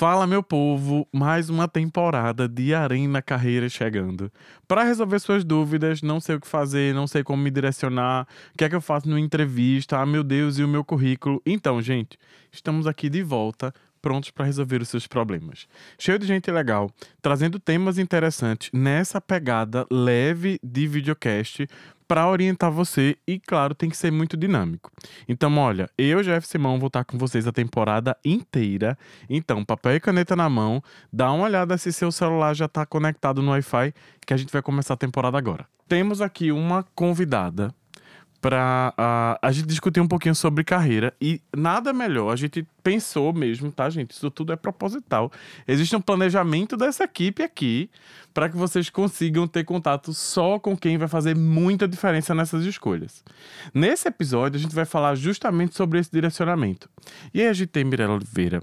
Fala, meu povo, mais uma temporada de Arena Carreira chegando. Para resolver suas dúvidas, não sei o que fazer, não sei como me direcionar, o que é que eu faço numa entrevista, ah, meu Deus, e o meu currículo. Então, gente, estamos aqui de volta prontos para resolver os seus problemas. Cheio de gente legal, trazendo temas interessantes nessa pegada leve de videocast para orientar você e, claro, tem que ser muito dinâmico. Então, olha, eu, Jeff Simão, vou estar com vocês a temporada inteira. Então, papel e caneta na mão, dá uma olhada se seu celular já está conectado no Wi-Fi, que a gente vai começar a temporada agora. Temos aqui uma convidada para uh, a gente discutir um pouquinho sobre carreira e nada melhor, a gente pensou mesmo, tá, gente? Isso tudo é proposital. Existe um planejamento dessa equipe aqui para que vocês consigam ter contato só com quem vai fazer muita diferença nessas escolhas. Nesse episódio, a gente vai falar justamente sobre esse direcionamento. E aí a gente tem Mirella Oliveira,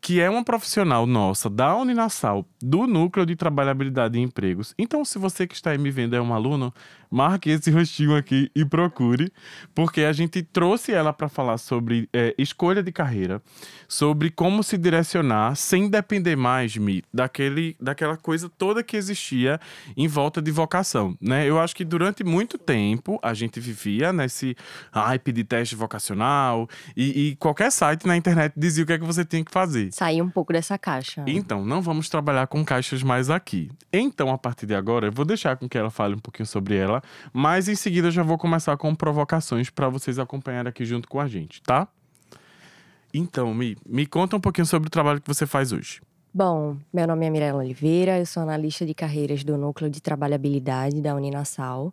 que é uma profissional nossa da Uninasal, do Núcleo de Trabalhabilidade e Empregos. Então, se você que está aí me vendo é um aluno, marque esse rostinho aqui e procure, porque a gente trouxe ela para falar sobre é, escolha de carreira, sobre como se direcionar sem depender mais me daquele, daquela coisa toda que existia em volta de vocação, né? Eu acho que durante muito tempo a gente vivia nesse hype de teste vocacional e, e qualquer site na internet dizia o que é que você tinha que fazer. Sair um pouco dessa caixa. Então, não vamos trabalhar com caixas mais aqui. Então, a partir de agora, eu vou deixar com que ela fale um pouquinho sobre ela, mas em seguida eu já vou começar com provocações para vocês acompanharem aqui junto com a gente, tá? Então, me, me conta um pouquinho sobre o trabalho que você faz hoje. Bom, meu nome é Mirella Oliveira, eu sou analista de carreiras do Núcleo de Trabalhabilidade da Uninasal.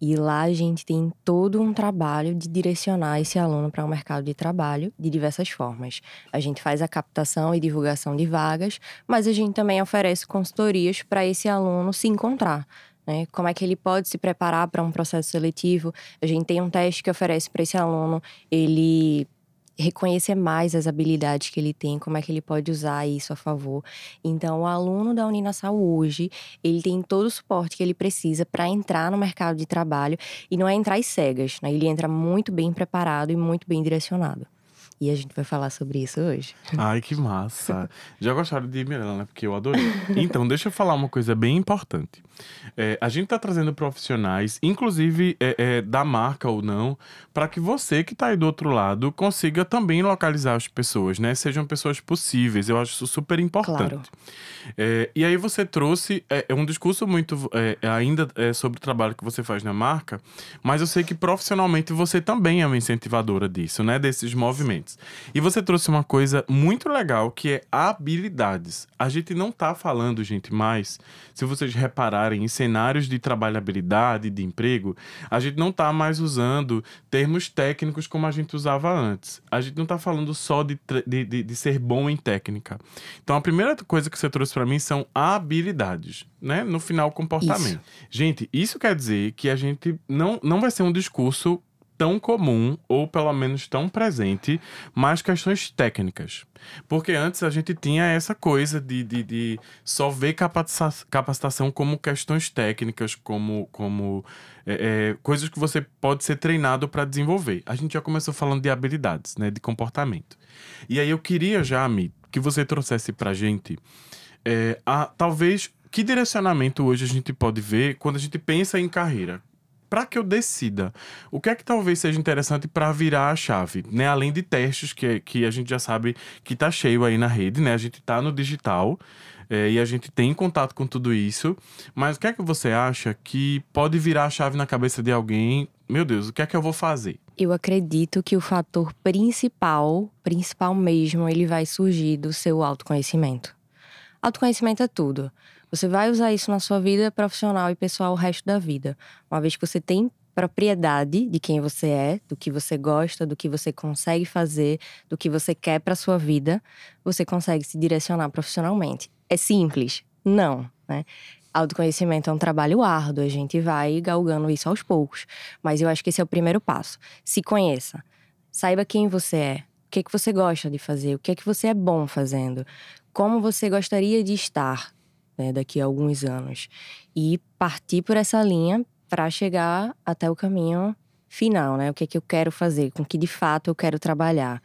E lá a gente tem todo um trabalho de direcionar esse aluno para o um mercado de trabalho de diversas formas. A gente faz a captação e divulgação de vagas, mas a gente também oferece consultorias para esse aluno se encontrar. Né? Como é que ele pode se preparar para um processo seletivo? A gente tem um teste que oferece para esse aluno ele reconhecer mais as habilidades que ele tem, como é que ele pode usar isso a favor. Então, o aluno da Uninasal hoje, ele tem todo o suporte que ele precisa para entrar no mercado de trabalho e não é entrar às cegas, né? Ele entra muito bem preparado e muito bem direcionado. E a gente vai falar sobre isso hoje. Ai, que massa. Já gostaram de Mirella, né? Porque eu adorei. Então, deixa eu falar uma coisa bem importante. É, a gente está trazendo profissionais, inclusive é, é, da marca ou não, para que você que está aí do outro lado consiga também localizar as pessoas, né? Sejam pessoas possíveis. Eu acho isso super importante. Claro. É, e aí você trouxe é, é um discurso muito é, ainda sobre o trabalho que você faz na marca, mas eu sei que profissionalmente você também é uma incentivadora disso, né? Desses movimentos. E você trouxe uma coisa muito legal que é habilidades. A gente não está falando, gente, mais, se vocês repararem em cenários de trabalhabilidade, de emprego, a gente não está mais usando termos técnicos como a gente usava antes. A gente não está falando só de, de, de, de ser bom em técnica. Então, a primeira coisa que você trouxe para mim são habilidades, né? No final, comportamento. Isso. Gente, isso quer dizer que a gente não, não vai ser um discurso tão comum, ou pelo menos tão presente, mais questões técnicas. Porque antes a gente tinha essa coisa de, de, de só ver capacitação como questões técnicas, como, como é, é, coisas que você pode ser treinado para desenvolver. A gente já começou falando de habilidades, né, de comportamento. E aí eu queria já, Mi, que você trouxesse para gente, é, a, talvez, que direcionamento hoje a gente pode ver quando a gente pensa em carreira? Para que eu decida o que é que talvez seja interessante para virar a chave, né? Além de testes que, que a gente já sabe que tá cheio aí na rede, né? A gente tá no digital é, e a gente tem contato com tudo isso. Mas o que é que você acha que pode virar a chave na cabeça de alguém? Meu Deus, o que é que eu vou fazer? Eu acredito que o fator principal, principal mesmo, ele vai surgir do seu autoconhecimento. Autoconhecimento é tudo. Você vai usar isso na sua vida profissional e pessoal o resto da vida. Uma vez que você tem propriedade de quem você é, do que você gosta, do que você consegue fazer, do que você quer para sua vida, você consegue se direcionar profissionalmente. É simples? Não, né? Autoconhecimento é um trabalho árduo, a gente vai galgando isso aos poucos. Mas eu acho que esse é o primeiro passo. Se conheça. Saiba quem você é, o que, é que você gosta de fazer, o que é que você é bom fazendo, como você gostaria de estar né, daqui a alguns anos. E partir por essa linha para chegar até o caminho final, né? O que é que eu quero fazer, com que de fato eu quero trabalhar.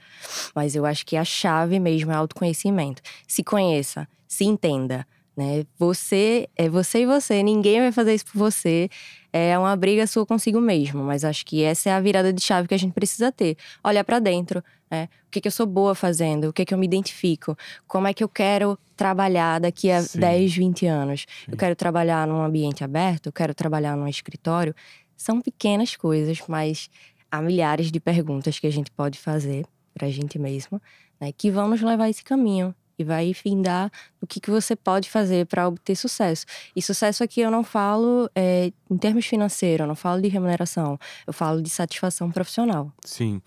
Mas eu acho que a chave mesmo é autoconhecimento. Se conheça, se entenda, né? Você é você e você, ninguém vai fazer isso por você. É uma briga sua consigo mesmo, mas acho que essa é a virada de chave que a gente precisa ter. Olhar para dentro, né? O que, que eu sou boa fazendo, o que, que eu me identifico, como é que eu quero trabalhar daqui a Sim. 10, 20 anos. Sim. Eu quero trabalhar num ambiente aberto, eu quero trabalhar num escritório. São pequenas coisas, mas há milhares de perguntas que a gente pode fazer para a gente mesmo, né, que vão nos levar esse caminho vai findar o que, que você pode fazer para obter sucesso. E sucesso aqui eu não falo é, em termos financeiros, eu não falo de remuneração, eu falo de satisfação profissional. Sim.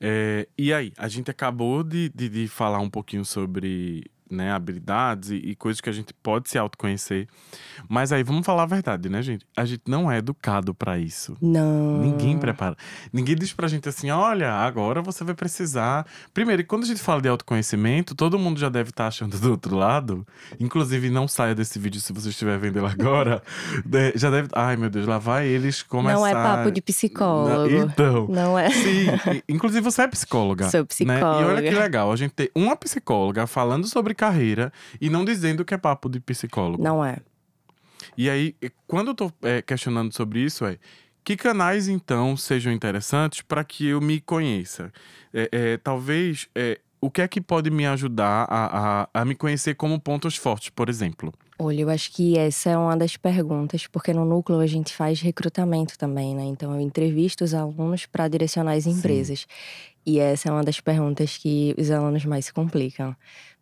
É, e aí, a gente acabou de, de, de falar um pouquinho sobre né, habilidades e, e, coisas que a gente pode se autoconhecer. Mas aí vamos falar a verdade, né, gente? A gente não é educado para isso. Não. Ninguém prepara. Ninguém diz pra gente assim: "Olha, agora você vai precisar". Primeiro, quando a gente fala de autoconhecimento, todo mundo já deve estar tá achando do outro lado. Inclusive, não saia desse vídeo se você estiver vendo ele agora. Já deve, ai meu Deus, lá vai eles começar. Não é papo de psicólogo. Então. Não é. Sim, inclusive você é psicóloga. Sou psicóloga. Né? E olha que legal, a gente ter uma psicóloga falando sobre carreira e não dizendo que é papo de psicólogo. Não é. E aí, quando eu tô é, questionando sobre isso, é que canais então sejam interessantes para que eu me conheça? É, é, talvez é, o que é que pode me ajudar a, a, a, me conhecer como pontos fortes, por exemplo? Olha, eu acho que essa é uma das perguntas, porque no núcleo a gente faz recrutamento também, né? Então eu entrevisto os alunos para direcionar as empresas. Sim. E essa é uma das perguntas que os alunos mais se complicam.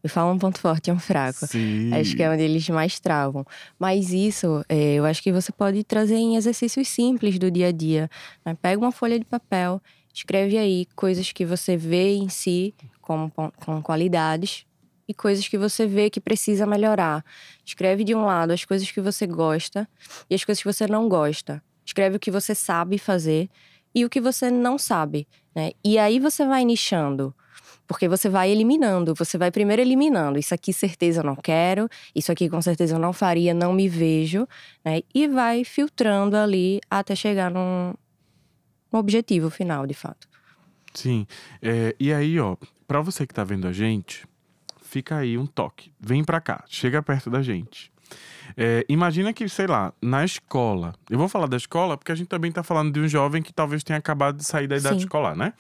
Me fala um ponto forte e um fraco. Sim. Acho que é onde eles mais travam. Mas isso, é, eu acho que você pode trazer em exercícios simples do dia a dia. Né? Pega uma folha de papel, escreve aí coisas que você vê em si como, com qualidades e coisas que você vê que precisa melhorar. Escreve de um lado as coisas que você gosta e as coisas que você não gosta. Escreve o que você sabe fazer e o que você não sabe. Né? E aí você vai nichando. Porque você vai eliminando, você vai primeiro eliminando. Isso aqui, certeza, eu não quero. Isso aqui, com certeza, eu não faria, não me vejo. Né? E vai filtrando ali até chegar num, num objetivo final, de fato. Sim. É, e aí, ó, pra você que tá vendo a gente, fica aí um toque. Vem pra cá, chega perto da gente. É, imagina que, sei lá, na escola. Eu vou falar da escola porque a gente também tá falando de um jovem que talvez tenha acabado de sair da idade Sim. escolar, né?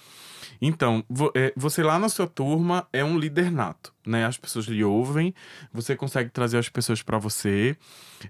Então, é, você lá na sua turma é um líder nato, né? As pessoas lhe ouvem, você consegue trazer as pessoas para você.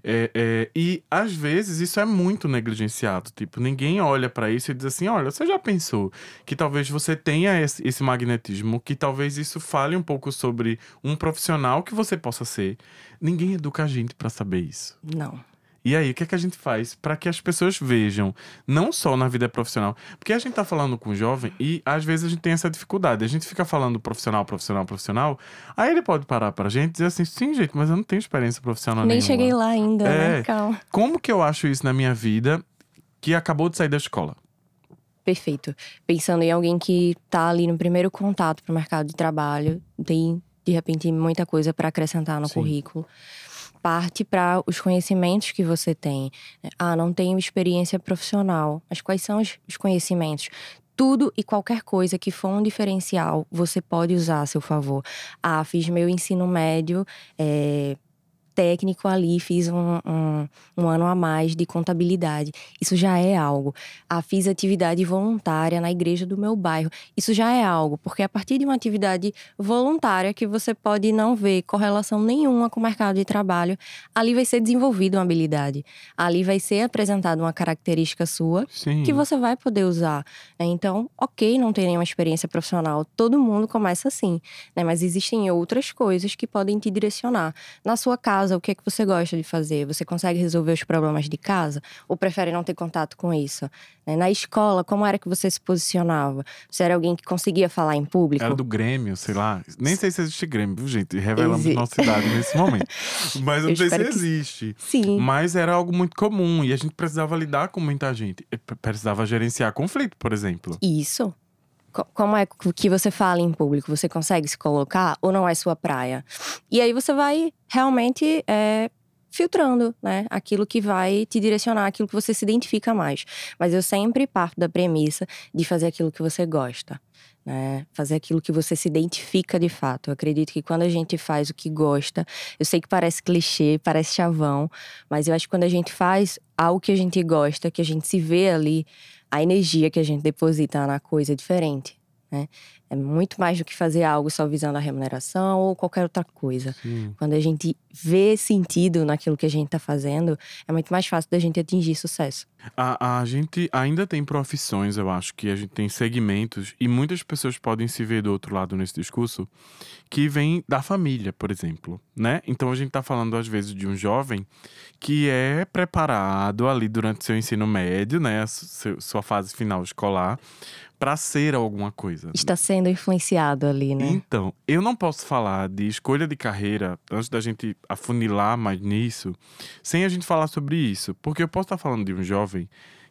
É, é, e às vezes isso é muito negligenciado. Tipo, ninguém olha para isso e diz assim: olha, você já pensou que talvez você tenha esse, esse magnetismo, que talvez isso fale um pouco sobre um profissional que você possa ser. Ninguém educa a gente para saber isso. Não. E aí, o que, é que a gente faz para que as pessoas vejam, não só na vida profissional? Porque a gente tá falando com o jovem e às vezes a gente tem essa dificuldade. A gente fica falando profissional, profissional, profissional. Aí ele pode parar pra gente e dizer assim: sim, gente, mas eu não tenho experiência profissional Nem nenhuma. cheguei lá ainda, né? é, né? Calma. Como que eu acho isso na minha vida que acabou de sair da escola? Perfeito. Pensando em alguém que tá ali no primeiro contato pro mercado de trabalho, tem de repente muita coisa para acrescentar no Sim. currículo parte para os conhecimentos que você tem. Ah, não tenho experiência profissional. Mas quais são os conhecimentos? Tudo e qualquer coisa que for um diferencial, você pode usar a seu favor. Ah, fiz meu ensino médio. É técnico ali, fiz um, um, um, ano a mais de contabilidade. Isso já é algo. Ah, fiz atividade voluntária na igreja do meu bairro. Isso já é algo, porque a partir de uma atividade voluntária que você pode não ver correlação nenhuma com o mercado de trabalho, ali vai ser desenvolvida uma habilidade. Ali vai ser apresentada uma característica sua Sim. que você vai poder usar. Né? Então, ok, não tem nenhuma experiência profissional. Todo mundo começa assim, né? Mas existem outras coisas que podem te direcionar. Na sua casa, casa, o que é que você gosta de fazer? Você consegue resolver os problemas de casa? Ou prefere não ter contato com isso? Né, na escola, como era que você se posicionava? Você era alguém que conseguia falar em público? Era do Grêmio, sei lá. Nem sei se existe Grêmio, viu, gente? Revelamos Exi... nossa idade nesse momento. Mas eu não sei se existe. Sim. Mas era algo muito comum e a gente precisava lidar com muita gente. Precisava gerenciar conflito, por exemplo. Isso. Como é que você fala em público? Você consegue se colocar ou não é sua praia? E aí você vai realmente é, filtrando, né? Aquilo que vai te direcionar, aquilo que você se identifica mais. Mas eu sempre parto da premissa de fazer aquilo que você gosta. Né? Fazer aquilo que você se identifica de fato. Eu acredito que quando a gente faz o que gosta, eu sei que parece clichê, parece chavão, mas eu acho que quando a gente faz algo que a gente gosta, que a gente se vê ali, a energia que a gente deposita na coisa é diferente. Né? É muito mais do que fazer algo só visando a remuneração ou qualquer outra coisa. Sim. Quando a gente vê sentido naquilo que a gente está fazendo, é muito mais fácil da gente atingir sucesso. A, a gente ainda tem profissões, eu acho, que a gente tem segmentos, e muitas pessoas podem se ver do outro lado nesse discurso, que vem da família, por exemplo, né? Então a gente está falando, às vezes, de um jovem que é preparado ali durante seu ensino médio, né? Sua fase final escolar, para ser alguma coisa. Está sendo influenciado ali, né? Então, eu não posso falar de escolha de carreira antes da gente afunilar mais nisso, sem a gente falar sobre isso, porque eu posso estar falando de um jovem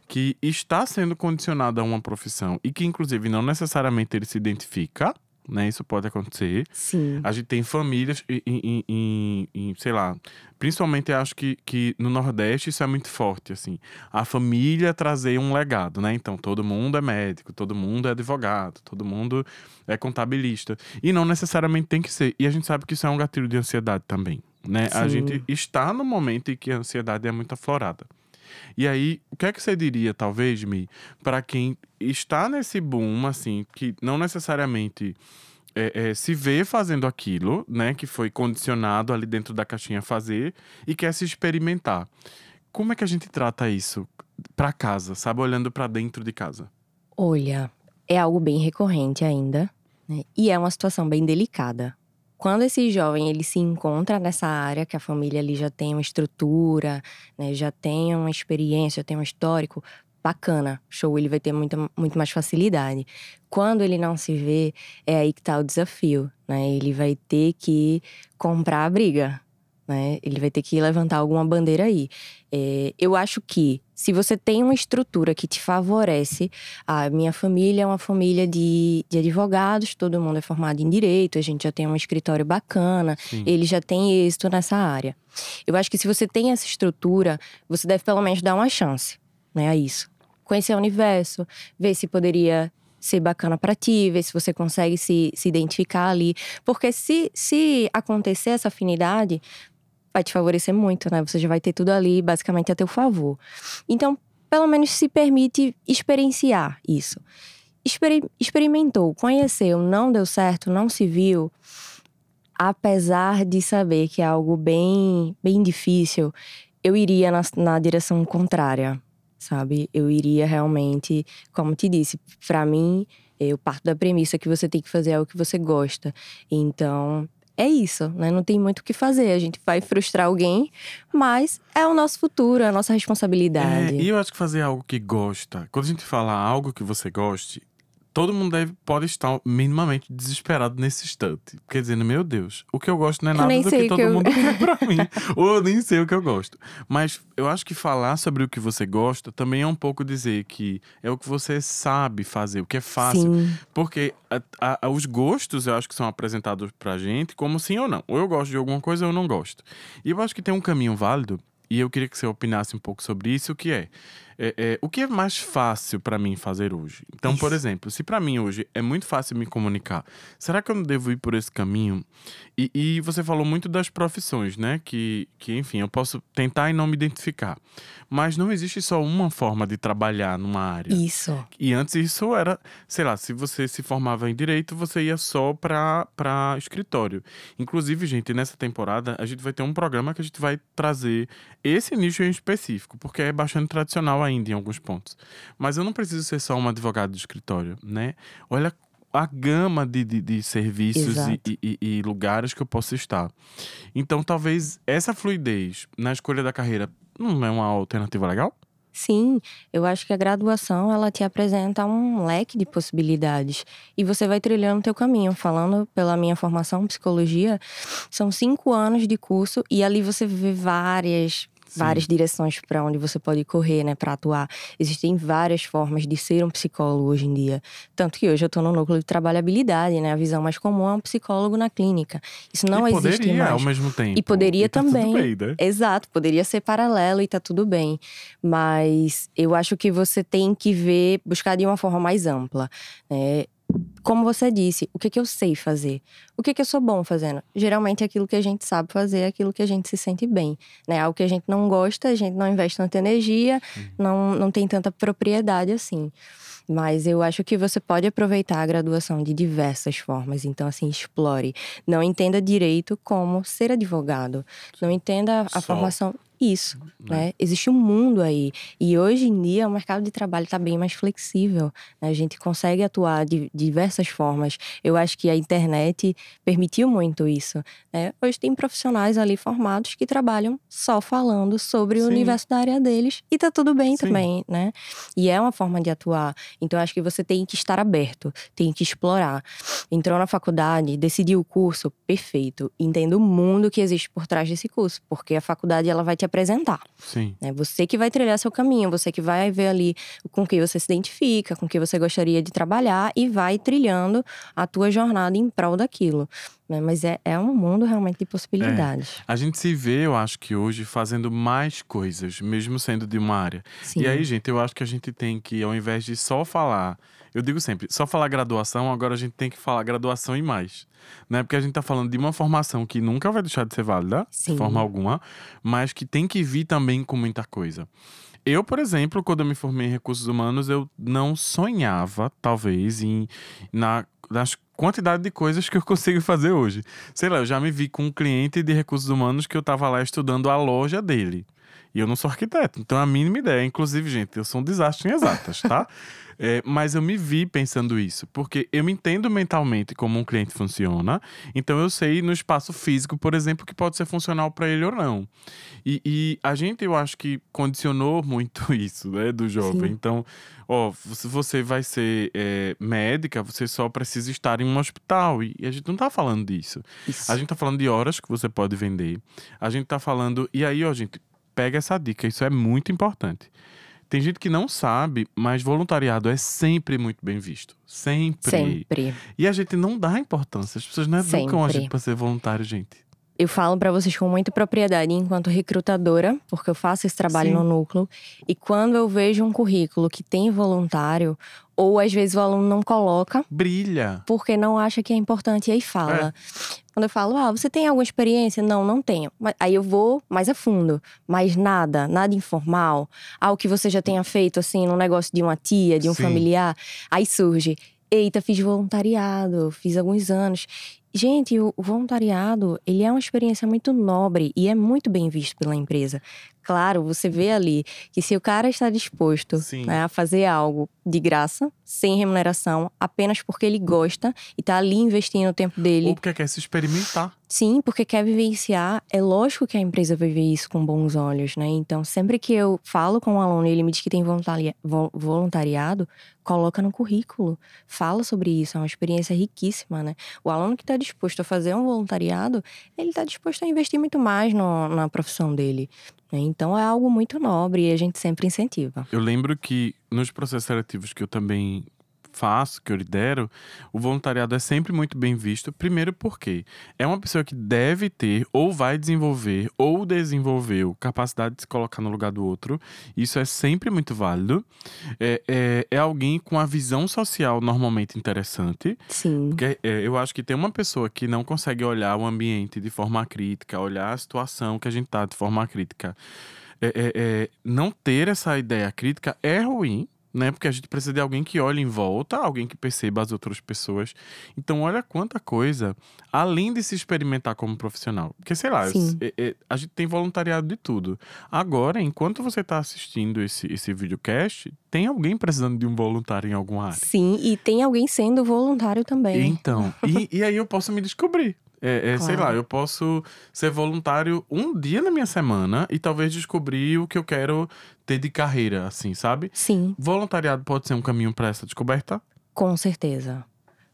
que está sendo condicionado a uma profissão e que inclusive não necessariamente ele se identifica né? Isso pode acontecer. Sim. A gente tem famílias em, em, em, sei lá, principalmente acho que, que no Nordeste isso é muito forte, assim. A família trazer um legado, né? Então, todo mundo é médico, todo mundo é advogado, todo mundo é contabilista. E não necessariamente tem que ser. E a gente sabe que isso é um gatilho de ansiedade também, né? Sim. A gente está no momento em que a ansiedade é muito aflorada. E aí, o que é que você diria, talvez, Mi, para quem está nesse boom, assim, que não necessariamente é, é, se vê fazendo aquilo, né, que foi condicionado ali dentro da caixinha fazer e quer se experimentar. Como é que a gente trata isso para casa, sabe, olhando para dentro de casa? Olha, é algo bem recorrente ainda, né? E é uma situação bem delicada, quando esse jovem ele se encontra nessa área que a família ali já tem uma estrutura, né, já tem uma experiência, já tem um histórico bacana, show, ele vai ter muita, muito mais facilidade. Quando ele não se vê, é aí que tá o desafio, né? Ele vai ter que comprar a briga, né? Ele vai ter que levantar alguma bandeira aí. É, eu acho que se você tem uma estrutura que te favorece, a minha família é uma família de, de advogados, todo mundo é formado em direito, a gente já tem um escritório bacana, Sim. ele já tem êxito nessa área. Eu acho que se você tem essa estrutura, você deve pelo menos dar uma chance, né, a isso. Conhecer o universo, ver se poderia ser bacana para ti, ver se você consegue se, se identificar ali. Porque se, se acontecer essa afinidade, vai te favorecer muito, né? Você já vai ter tudo ali basicamente a teu favor. Então, pelo menos se permite experienciar isso. Exper experimentou, conheceu, não deu certo, não se viu, apesar de saber que é algo bem, bem difícil, eu iria na, na direção contrária, sabe? Eu iria realmente, como te disse, para mim, eu parto da premissa que você tem que fazer algo que você gosta. Então, é isso, né? Não tem muito o que fazer. A gente vai frustrar alguém, mas é o nosso futuro, é a nossa responsabilidade. É, e eu acho que fazer algo que gosta, quando a gente fala algo que você goste, todo mundo deve, pode estar minimamente desesperado nesse instante. Quer dizer, meu Deus, o que eu gosto não é nada do que todo que eu... mundo quer pra mim. Ou eu nem sei o que eu gosto. Mas eu acho que falar sobre o que você gosta também é um pouco dizer que é o que você sabe fazer, o que é fácil. Sim. Porque a, a, os gostos eu acho que são apresentados pra gente como sim ou não. Ou eu gosto de alguma coisa ou eu não gosto. E eu acho que tem um caminho válido, e eu queria que você opinasse um pouco sobre isso, o que é é, é, o que é mais fácil para mim fazer hoje? Então, Isso. por exemplo, se para mim hoje é muito fácil me comunicar, será que eu não devo ir por esse caminho? E, e, você falou muito das profissões, né? Que, que, enfim, eu posso tentar e não me identificar. Mas não existe só uma forma de trabalhar numa área. Isso. E antes isso era, sei lá, se você se formava em direito, você ia só para escritório. Inclusive, gente, nessa temporada a gente vai ter um programa que a gente vai trazer esse nicho em específico, porque é bastante tradicional ainda em alguns pontos. Mas eu não preciso ser só um advogado de escritório, né? Olha a gama de, de, de serviços e, e, e, lugares que eu posso estar. Então, talvez essa fluidez na escolha da carreira não é uma alternativa legal? Sim, eu acho que a graduação ela te apresenta um leque de possibilidades e você vai trilhando o teu caminho. Falando pela minha formação em psicologia, são cinco anos de curso e ali você vê várias várias direções para onde você pode correr, né, para atuar. Existem várias formas de ser um psicólogo hoje em dia. Tanto que hoje eu estou no núcleo de trabalhabilidade, né? A visão mais comum é um psicólogo na clínica. Isso não e existe poderia mais. ao mesmo tempo. E poderia E tá também. Bem, né? Exato, poderia ser paralelo e tá tudo bem. Mas eu acho que você tem que ver, buscar de uma forma mais ampla. Né? Como você disse, o que, que eu sei fazer? O que, que eu sou bom fazendo? Geralmente é aquilo que a gente sabe fazer, é aquilo que a gente se sente bem. Né? Algo que a gente não gosta, a gente não investe tanta energia, não, não tem tanta propriedade assim. Mas eu acho que você pode aproveitar a graduação de diversas formas. Então, assim, explore. Não entenda direito como ser advogado. Não entenda a Só. formação. Isso, Né? né? Existe um mundo aí. E hoje em dia o mercado de trabalho está bem mais flexível. né? A gente consegue atuar de diversas formas. Eu acho que a internet permitiu muito isso. né? Hoje tem profissionais ali formados que trabalham só falando sobre o Sim. universo da área deles. E tá tudo bem Sim. também, né? E é uma forma de atuar. Então, acho que você tem que estar aberto, tem que explorar. Entrou na faculdade, decidiu o curso, perfeito. Entenda o mundo que existe por trás desse curso, porque a faculdade ela vai te apresentar. Sim. né? Você que vai trilhar seu caminho, você que vai ver ali com que você se identifica, com que você gostaria de trabalhar e vai trilhando a tua jornada em prol daquilo. Né? Mas é, é um mundo realmente de possibilidades. A gente se vê, eu acho que hoje, fazendo mais coisas, mesmo sendo de uma área. Sim. E aí, gente, eu acho que a gente tem que, ao invés de só falar, eu digo sempre, só falar graduação, agora a gente tem que falar graduação e mais. Né? Porque a gente tá falando de uma formação que nunca vai deixar de ser válida, Sim. de forma alguma, mas que tem que vir também com muita coisa. Eu, por exemplo, quando eu me formei em recursos humanos, eu não sonhava, talvez, em na, nas quantidade de coisas que eu consigo fazer hoje. Sei lá, eu já me vi com um cliente de recursos humanos que eu tava lá estudando a loja dele. E eu não sou arquiteto, então a mínima ideia. Inclusive, gente, eu sou um desastre em exatas, tá? É, mas eu me vi pensando isso, porque eu me entendo mentalmente como um cliente funciona, então eu sei no espaço físico, por exemplo, que pode ser funcional para ele ou não. E, e a gente, eu acho que condicionou muito isso, né, do jovem. Sim. Então, ó, se você vai ser é, médica, você só precisa estar em um hospital. E a gente não tá falando disso. Isso. A gente tá falando de horas que você pode vender. A gente tá falando. E aí, ó, gente, pega essa dica, isso é muito importante. Tem gente que não sabe, mas voluntariado é sempre muito bem visto. Sempre. Sempre. E a gente não dá importância. As pessoas não educam a Sempre. gente pra ser voluntário, gente. Eu falo pra vocês com muita propriedade enquanto recrutadora, porque eu faço esse trabalho Sim. no núcleo. E quando eu vejo um currículo que tem voluntário, ou às vezes o aluno não coloca, Brilha. porque não acha que é importante, e aí fala. Quando eu falo, ah, você tem alguma experiência? Não, não tenho. Aí eu vou mais a fundo. Mas nada, nada informal. Algo que você já tenha feito, assim, num negócio de uma tia, de um Sim. familiar. Aí surge, eita, fiz voluntariado, fiz alguns anos. Gente, o o voluntariado, ele é uma experiência muito nobre e é muito bem visto pela empresa. Claro, você vê ali que se o cara está disposto né, a fazer algo de graça, sem remuneração, apenas porque ele gosta e tá ali investindo o tempo dele, Ou porque quer se experimentar. sim, porque quer vivenciar, é lógico que a empresa vai ver isso com bons olhos, né? Então, sempre que eu falo com um aluno e ele me diz que tem voluntaria- vo- voluntariado, coloca no currículo, fala sobre isso, é uma experiência riquíssima, né? O aluno que está disposto a fazer um voluntariado, ele está disposto a investir muito mais no- na profissão dele. Né? Então, é algo muito nobre e a gente sempre incentiva. Eu lembro que nos processos seletivos que eu também faço, que eu lidero, o voluntariado é sempre muito bem visto. Primeiro porque é uma pessoa que deve ter, ou vai desenvolver, ou desenvolveu capacidade de se colocar no lugar do outro. Isso é sempre muito válido. É, é, é alguém com a visão social normalmente interessante. Sim. Porque é, eu acho que tem uma pessoa que não consegue olhar o ambiente de forma crítica, olhar a situação que a gente tá de forma crítica. É, é, é, não ter essa ideia crítica é ruim, né? Porque a gente precisa de alguém que olhe em volta, alguém que perceba as outras pessoas. Então, olha quanta coisa, além de se experimentar como profissional. Porque, sei lá, é- é, a gente tem voluntariado de tudo. Agora, enquanto você está assistindo esse, esse videocast, tem alguém precisando de um voluntário em alguma área. Sim, e tem alguém sendo voluntário também. Então, e, e aí eu posso me descobrir. É, é, Sei lá, Claro. eu posso ser voluntário um dia na minha semana e talvez descobrir o que eu quero ter de carreira, assim, sabe? Sim, Voluntariado pode ser um caminho para essa descoberta? com certeza.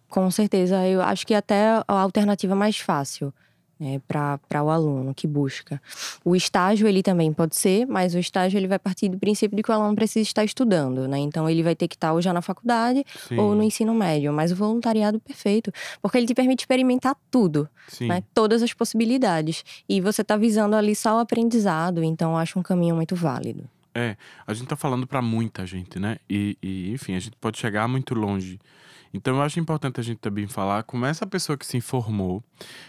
Com certeza. Eu acho que até a alternativa mais fácil. Né, para o aluno que busca. O estágio ele também pode ser, mas o estágio ele vai partir do princípio de que o aluno precisa estar estudando, né? Então ele vai ter que estar ou já na faculdade Sim. ou no ensino médio, mas o voluntariado perfeito, porque ele te permite experimentar tudo, né? Todas as possibilidades. E você está visando ali só o aprendizado, então eu acho um caminho muito válido. É, a gente tá falando pra muita gente, né? E, e, enfim, a gente pode chegar muito longe. Então eu acho importante a gente também falar com essa pessoa que se informou.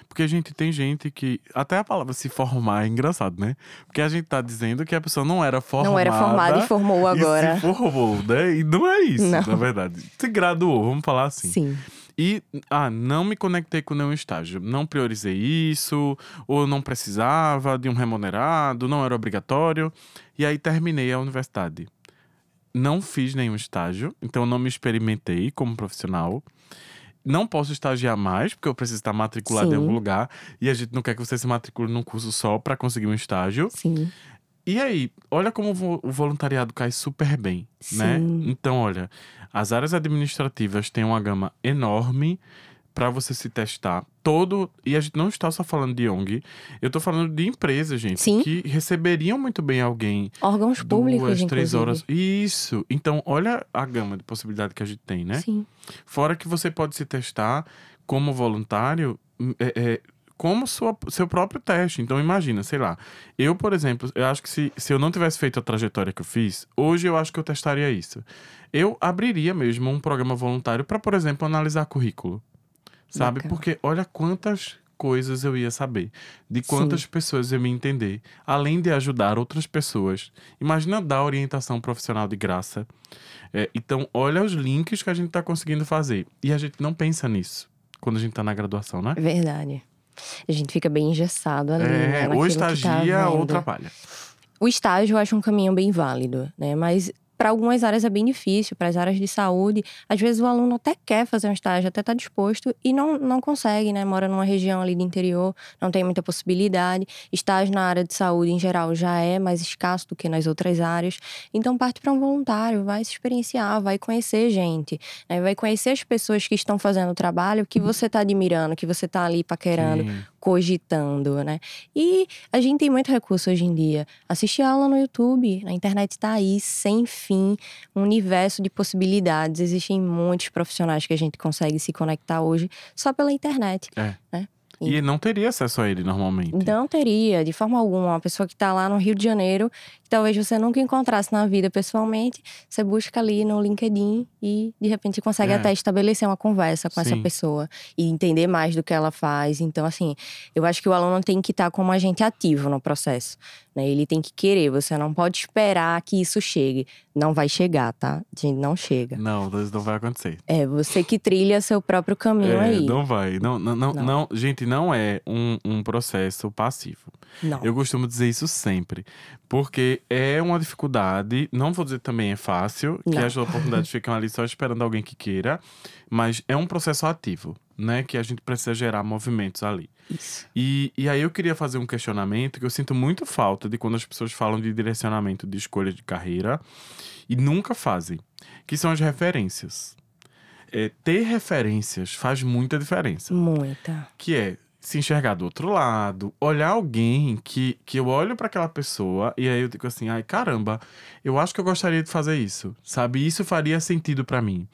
Porque a gente tem gente que. Até a palavra se formar é engraçado, né? Porque a gente tá dizendo que a pessoa não era formada. Não era formada e formou agora. E se formou, né? E não é isso, Não. na verdade. Se graduou, vamos falar assim. Sim. E, ah, não me conectei com nenhum estágio. Não priorizei isso, ou não precisava de um remunerado, não era obrigatório. E aí terminei a universidade. Não fiz nenhum estágio, então não me experimentei como profissional. Não posso estagiar mais, porque eu preciso estar matriculado em Sim. algum lugar. E a gente não quer que você se matricule num curso só para conseguir um estágio. Sim. E aí, olha como o vo- o voluntariado cai super bem, né? Sim. Então, olha, as áreas administrativas têm uma gama enorme para você se testar todo. E a gente não está só falando de ONG, eu tô falando de empresas, gente, Sim. que receberiam muito bem alguém Órgãos públicos, duas, três inclusive. horas. Isso. Então, olha a gama de possibilidade que a gente tem, né? Sim. Fora que você pode se testar como voluntário, hum, é, é, como sua, seu próprio teste. Então, imagina, sei lá. Eu, por exemplo, eu acho que se, se eu não tivesse feito a trajetória que eu fiz, hoje eu acho que eu testaria isso. Eu abriria mesmo um programa voluntário para, por exemplo, analisar currículo. Sabe? Bacana. Porque olha quantas coisas eu ia saber, de quantas pessoas eu ia me entender, além de ajudar outras pessoas. Imagina dar orientação profissional de graça. É, então, olha os links que a gente está conseguindo fazer. E a gente não pensa nisso quando a gente está na graduação, né? Verdade. A gente fica bem engessado ali, né, É, naquilo ou tá estagia ou vendo. trabalha. O estágio eu acho um caminho bem válido, né? Mas para algumas áreas é bem difícil, para as áreas de saúde, às vezes o aluno até quer fazer um estágio, até está disposto e não, não consegue, né? Mora numa região ali do interior, não tem muita possibilidade. Estágio na área de saúde, em geral, já é mais escasso do que nas outras áreas. Então, parte para um voluntário, vai se experienciar, vai conhecer gente, né? vai conhecer as pessoas que estão fazendo o trabalho que você está admirando, que você está ali paquerando Sim. Cogitando, né? E a gente tem muito recurso hoje em dia. Assistir aula no YouTube, a internet tá aí sem fim, um universo de possibilidades. Existem muitos profissionais que a gente consegue se conectar hoje só pela internet. É. Né? E não teria acesso a ele normalmente. Não teria, de forma alguma, uma pessoa que está lá no Rio de Janeiro, que talvez você nunca encontrasse na vida pessoalmente, você busca ali no LinkedIn e de repente consegue É. até estabelecer uma conversa com essa Sim. pessoa e entender mais do que ela faz. Então, assim, eu acho que o aluno tem que estar como agente ativo no processo. Né? Ele tem que querer, você não pode esperar que isso chegue. Não vai chegar, tá? Gente, não chega. Não, isso não vai acontecer. É você que trilha seu próprio caminho É, aí. não vai. Não, não, não, Não. não- gente, não é um, um processo passivo. Não. Eu costumo dizer isso sempre. Porque é uma dificuldade, não vou dizer também é fácil, que Não. as oportunidades ficam ali só esperando alguém que queira, mas é um processo ativo, né? Que a gente precisa gerar movimentos ali. Isso. E, e aí eu queria fazer um questionamento que eu sinto muito falta de quando as pessoas falam de direcionamento de escolha de carreira e nunca fazem, que são as referências. É, ter referências faz muita diferença Muita. que é se enxergar do outro lado, olhar alguém que, que eu olho para aquela pessoa e aí eu digo assim, ai caramba, eu acho que eu gostaria de fazer isso, sabe? Isso faria sentido para mim.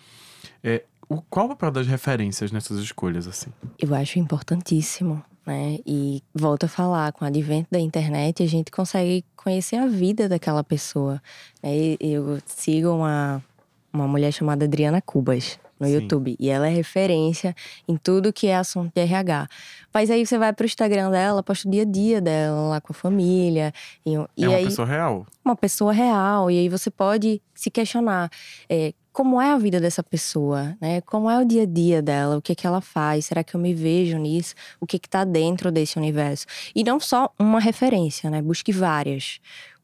É, o, qual o papel das referências nessas escolhas assim? Eu acho importantíssimo, né? E volto a falar, com o advento da internet, a gente consegue conhecer a vida daquela pessoa. né? Eu sigo uma, uma mulher chamada Adriana Cubas no Sim. YouTube. E ela é referência em tudo que é assunto de RH. Mas aí você vai pro Instagram dela, posta o dia a dia dela lá com a família. E, e é uma aí, pessoa real. uma pessoa real. E aí você pode se questionar é, como é a vida dessa pessoa, né? Como é o dia a dia dela, o que que ela faz, será que eu me vejo nisso? O que que tá dentro desse universo? E não só uma referência, né? Busque várias.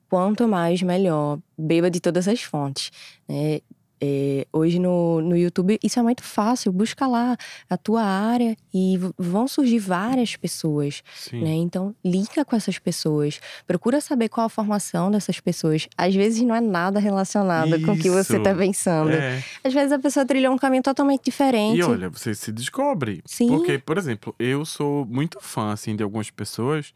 Quanto mais, melhor. Beba de todas as fontes. né? É, hoje no, no YouTube isso é muito fácil. Busca lá a tua área e vão surgir várias pessoas. Né? Então, liga com essas pessoas. Procura saber qual a formação dessas pessoas. Às vezes não é nada relacionado isso. com o que você está pensando. É. Às vezes a pessoa trilhou um caminho totalmente diferente. E olha, você se descobre. Sim. Porque, por exemplo, eu sou muito fã assim, de algumas pessoas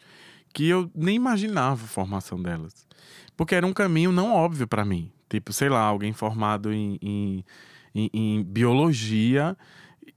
que eu nem imaginava a formação delas. Porque era um caminho não óbvio para mim. Tipo, sei lá, alguém formado em, em, em, em biologia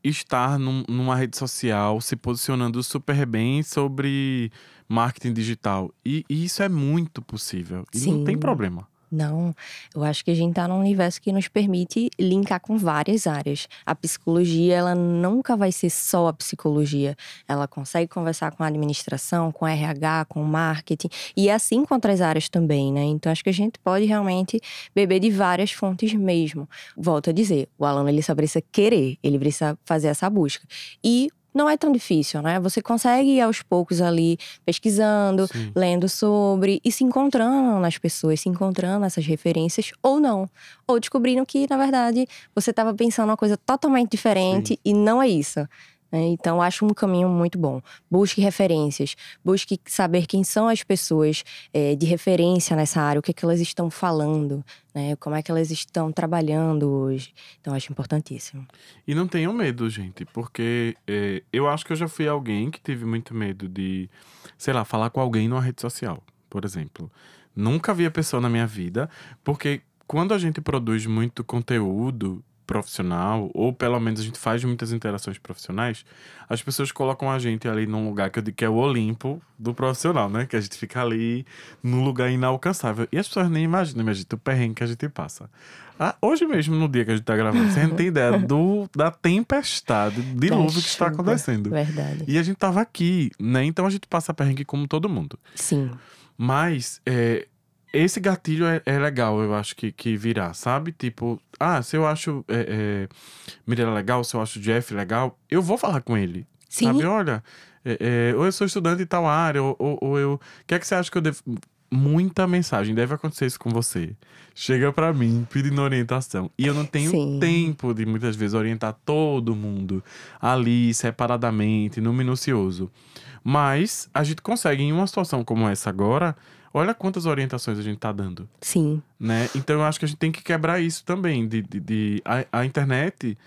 estar num, numa rede social se posicionando super bem sobre marketing digital. E, e isso é muito possível. E Sim. não tem problema. Não, eu acho que a gente está num universo que nos permite linkar com várias áreas. A psicologia, ela nunca vai ser só a psicologia. Ela consegue conversar com a administração, com a RH, com o marketing e assim com outras áreas também, né? Então acho que a gente pode realmente beber de várias fontes mesmo. Volto a dizer, o aluno ele só precisa querer, ele precisa fazer essa busca. E não é tão difícil, né? Você consegue ir aos poucos ali pesquisando, Sim. lendo sobre e se encontrando nas pessoas, se encontrando nessas referências ou não. Ou descobrindo que, na verdade, você estava pensando uma coisa totalmente diferente Sim. e não é isso. Né? Então, acho um caminho muito bom. Busque referências, busque saber quem são as pessoas é, de referência nessa área, o que, é que elas estão falando, né? como é que elas estão trabalhando hoje. Então, acho importantíssimo. E não tenham medo, gente, porque é, eu acho que eu já fui alguém que teve muito medo de, sei lá, falar com alguém numa rede social, por exemplo. Nunca vi a pessoa na minha vida, porque quando a gente produz muito conteúdo profissional, ou pelo menos a gente faz muitas interações profissionais, as pessoas colocam a gente ali num lugar que eu digo que é o Olimpo do profissional, né? Que a gente fica ali num lugar inalcançável. E as pessoas nem imaginam, mas o perrengue que a gente passa. Ah, hoje mesmo, no dia que a gente tá gravando, você não tem ideia do, da tempestade, de luz que está acontecendo. Verdade. E a gente tava aqui, né? Então a gente passa perrengue como todo mundo. Sim. Mas é, esse gatilho é, é, legal, eu acho que, que virar, sabe? Tipo, ah, se eu acho é, é, Mirella legal, se eu acho Jeff legal, eu vou falar com ele. Sim. Sabe, olha, é, é, ou eu sou estudante de tal área, ou, ou, ou eu. O que é que você acha que eu devo. Muita mensagem, deve acontecer isso com você. Chega para mim pedindo orientação. E eu não tenho Sim. tempo de muitas vezes orientar todo mundo ali, separadamente, no minucioso. Mas a gente consegue, em uma situação como essa agora, Olha quantas orientações a gente tá dando. Sim. Né? Então eu acho que a gente tem que quebrar isso também. De, de, de a, a internet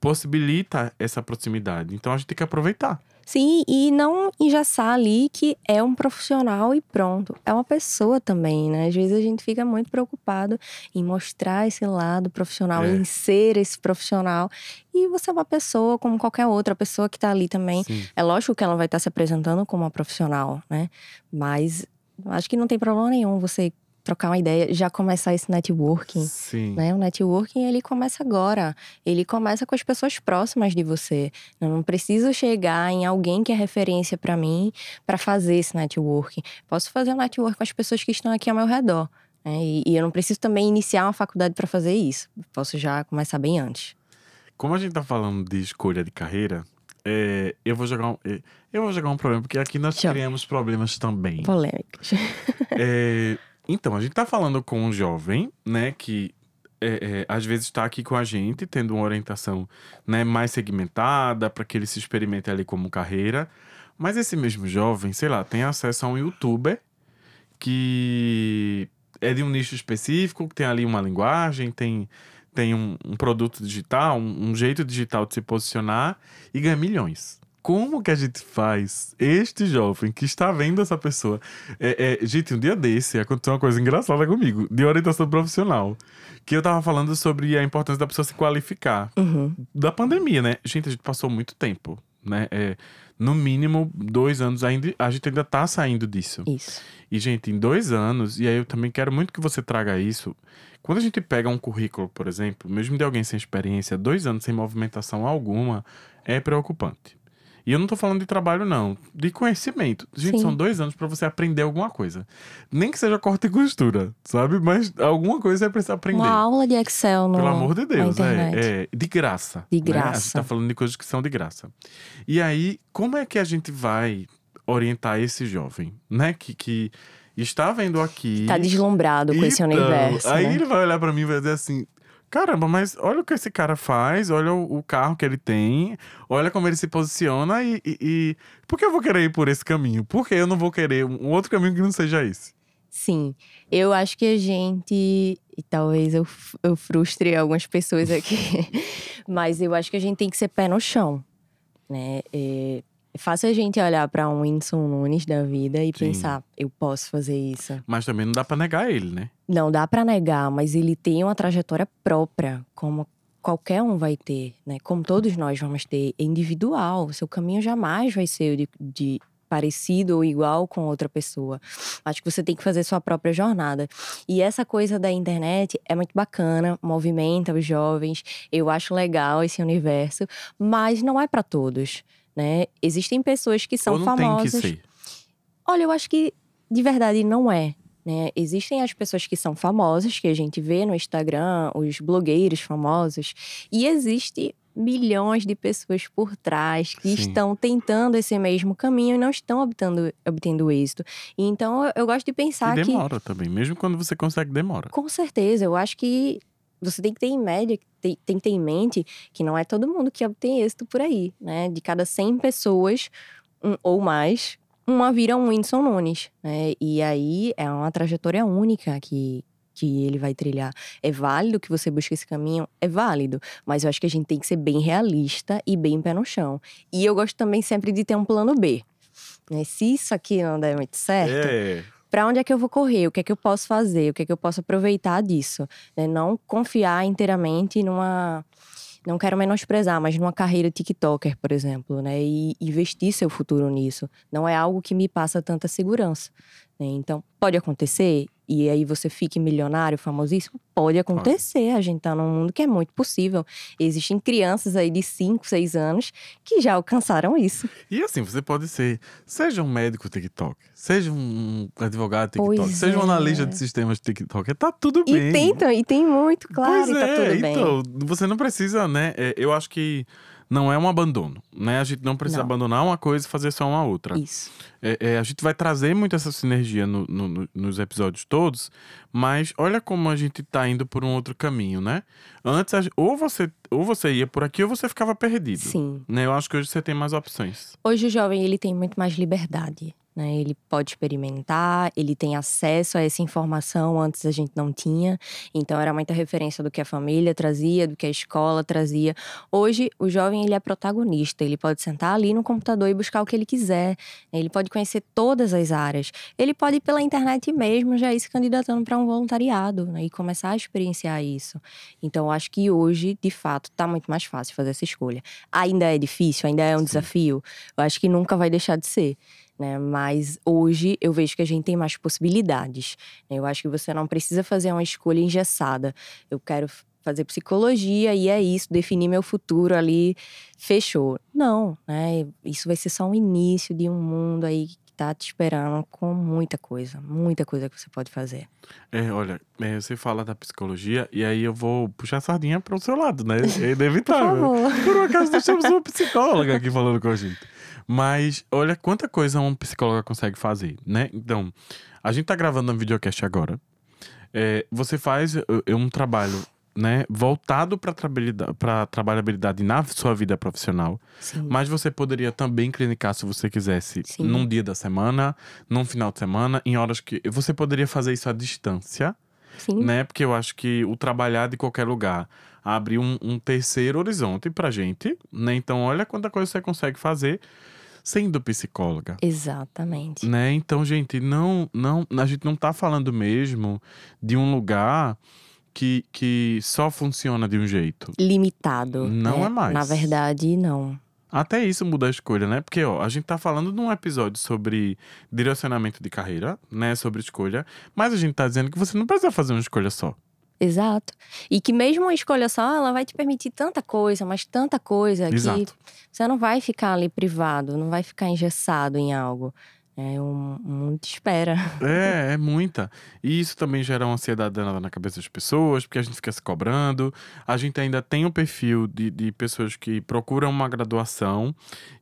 possibilita essa proximidade. Então a gente tem que aproveitar. Sim, e não engessar ali que é um profissional e pronto. É uma pessoa também, né? Às vezes a gente fica muito preocupado em mostrar esse lado profissional, é. em ser esse profissional. E você é uma pessoa como qualquer outra pessoa que tá ali também. Sim. É lógico que ela vai estar tá se apresentando como uma profissional, né? Mas Acho que não tem problema nenhum você trocar uma ideia, já começar esse networking. Sim. Né? O networking, ele começa agora. Ele começa com as pessoas próximas de você. Eu não preciso chegar em alguém que é referência para mim para fazer esse networking. Posso fazer um networking com as pessoas que estão aqui ao meu redor. Né? E, e eu não preciso também iniciar uma faculdade para fazer isso. Posso já começar bem antes. Como a gente está falando de escolha de carreira, é, eu vou jogar um, é, eu vou jogar um problema, porque aqui nós Tchau. criamos problemas também. Polêmicos. É, então, a gente tá falando com um jovem, né, que é, é, às vezes está aqui com a gente, tendo uma orientação né, mais segmentada, para que ele se experimente ali como carreira. Mas esse mesmo jovem, sei lá, tem acesso a um youtuber que é de um nicho específico, que tem ali uma linguagem, tem tem um, um produto digital, um, um, jeito digital de se posicionar e ganha milhões. Como que a gente faz este jovem que está vendo essa pessoa? É, é, gente, um dia desse aconteceu uma coisa engraçada comigo, de orientação profissional. Que eu tava falando sobre a importância da pessoa se qualificar. Uhum. Da pandemia, né? Gente, a gente passou muito tempo, né? É, no mínimo dois anos ainda. A gente ainda tá saindo disso. Isso. E, gente, em dois anos, e aí eu também quero muito que você traga isso. Quando a gente pega um currículo, por exemplo, mesmo de alguém sem experiência, dois anos sem movimentação alguma, é preocupante. E eu não tô falando de trabalho, não. De conhecimento. Gente, Sim. são dois anos para você aprender alguma coisa. Nem que seja corte e costura, sabe? Mas alguma coisa você precisa aprender. Uma aula de Excel no Pelo amor de Deus, é, é, De graça. De graça. Né? A gente tá falando de coisas que são de graça. E aí, como é que a gente vai orientar esse jovem, né? Que, que está vendo aqui. Tá deslumbrado com esse então, universo. Aí né? ele vai olhar para mim e vai dizer assim: caramba, mas olha o que esse cara faz, olha o, o carro que ele tem, olha como ele se posiciona e, e, e, Por que eu vou querer ir por esse caminho? Por que eu não vou querer um outro caminho que não seja esse? Sim, eu acho que a gente. E talvez eu, eu frustre algumas pessoas aqui, mas eu acho que a gente tem que ser pé no chão, né? É, é fácil a gente olhar para um Whindersson Nunes da vida e Sim. pensar, eu posso fazer isso. Mas também não dá para negar ele, né? Não dá para negar, mas ele tem uma trajetória própria, como qualquer um vai ter, né? Como todos nós vamos ter, individual. Seu caminho jamais vai ser de, de parecido ou igual com outra pessoa. Acho que você tem que fazer sua própria jornada. E essa coisa da internet é muito bacana, movimenta os jovens. Eu acho legal esse universo, mas não é para todos né? Existem pessoas que são Ou não famosas. Tem que ser. Olha, eu acho que de verdade não é. Né? Existem as pessoas que são famosas, que a gente vê no Instagram, os blogueiros famosos, e existe milhões de pessoas por trás que Sim. estão tentando esse mesmo caminho e não estão obtendo, obtendo êxito. Então eu gosto de pensar demora que. Demora também, mesmo quando você consegue, demora. Com certeza, eu acho que você tem que ter em média, tem, tem que ter em mente que não é todo mundo que obtém êxito por aí, né? De cada 100 pessoas um, ou mais, uma vira um Whindersson Nunes, né? E aí é uma trajetória única que, que ele vai trilhar. É válido que você busque esse caminho? É válido. Mas eu acho que a gente tem que ser bem realista e bem pé no chão. E eu gosto também sempre de ter um plano B. Né? Se isso aqui não der muito certo, é para onde é que eu vou correr, o que é que eu posso fazer, o que é que eu posso aproveitar disso. Né? Não confiar inteiramente numa. Não quero menosprezar, mas numa carreira TikToker, por exemplo, né? E investir seu futuro nisso. Não é algo que me passa tanta segurança. Né? Então, pode acontecer e aí você fique milionário, famosíssimo? Pode acontecer. A gente tá num mundo que é muito possível. Existem crianças aí de 5, 6 anos que já alcançaram isso. E assim, você pode ser, seja um médico TikTok, seja um advogado TikTok, pois seja é. um analista de sistemas TikTok, tá tudo bem. E tem, e tem muito, claro, pois tá é, tudo bem. Então, você não precisa, né? É, eu acho que não é um abandono, né? A gente não precisa não. abandonar uma coisa e fazer só uma outra. Isso. É, é, a gente vai trazer muito essa sinergia no, no, nos episódios todos, mas olha como a gente tá indo por um outro caminho, né? Antes, ou você, ou você ia por aqui ou você ficava perdido. Sim. Né? Eu acho que hoje você tem mais opções. Hoje o jovem, ele tem muito mais liberdade. Né? Ele pode experimentar, ele tem acesso a essa informação antes a gente não tinha. Então era muita referência do que a família trazia, do que a escola trazia. Hoje o jovem ele é protagonista, ele pode sentar ali no computador e buscar o que ele quiser. Né? Ele pode conhecer todas as áreas. Ele pode ir pela internet mesmo já ir se candidatando para um voluntariado né? e começar a experienciar isso. Então acho que hoje, de fato, está muito mais fácil fazer essa escolha. Ainda é difícil, ainda é um Sim. desafio. Eu acho que nunca vai deixar de ser né? Mas hoje eu vejo que a gente tem mais possibilidades. Né? Eu acho que você não precisa fazer uma escolha engessada. Eu quero fazer psicologia e é isso, definir meu futuro ali, fechou. Não, né? Isso vai ser só um início de um mundo aí que tá te esperando com muita coisa, muita coisa que você pode fazer. É, olha, é, você fala da psicologia e aí eu vou puxar a sardinha para o seu lado, né? É inevitável. Por, favor. Por um acaso nós temos uma psicóloga aqui falando com a gente. Mas olha quanta coisa um psicólogo consegue fazer, né? Então, a gente tá gravando um videocast agora. É, você faz um trabalho né, voltado para trabalhabilidade, trabalhabilidade na sua vida profissional. Sim. Mas você poderia também clinicar se você quisesse, Sim. num dia da semana, num final de semana, em horas que. Você poderia fazer isso à distância. Sim. Né? Porque eu acho que o trabalhar de qualquer lugar abre um, um terceiro horizonte pra gente. Né? Então, olha quanta coisa você consegue fazer sendo psicóloga. Exatamente. Né? Então, gente, não, não, a gente não tá falando mesmo de um lugar que, que só funciona de um jeito. Limitado. Não é, é mais. Na verdade, não. Até isso muda a escolha, né? Porque, ó, a gente tá falando num episódio sobre direcionamento de carreira, né? Sobre escolha. Mas a gente tá dizendo que você não precisa fazer uma escolha só. Exato. E que mesmo uma escolha só, ela vai te permitir tanta coisa, mas tanta coisa Exato. que você não vai ficar ali privado, não vai ficar engessado em algo. É um, muita espera. É, é muita. E isso também gera uma ansiedade danada na cabeça das pessoas, porque a gente fica se cobrando. A gente ainda tem um perfil de, de pessoas que procuram uma graduação,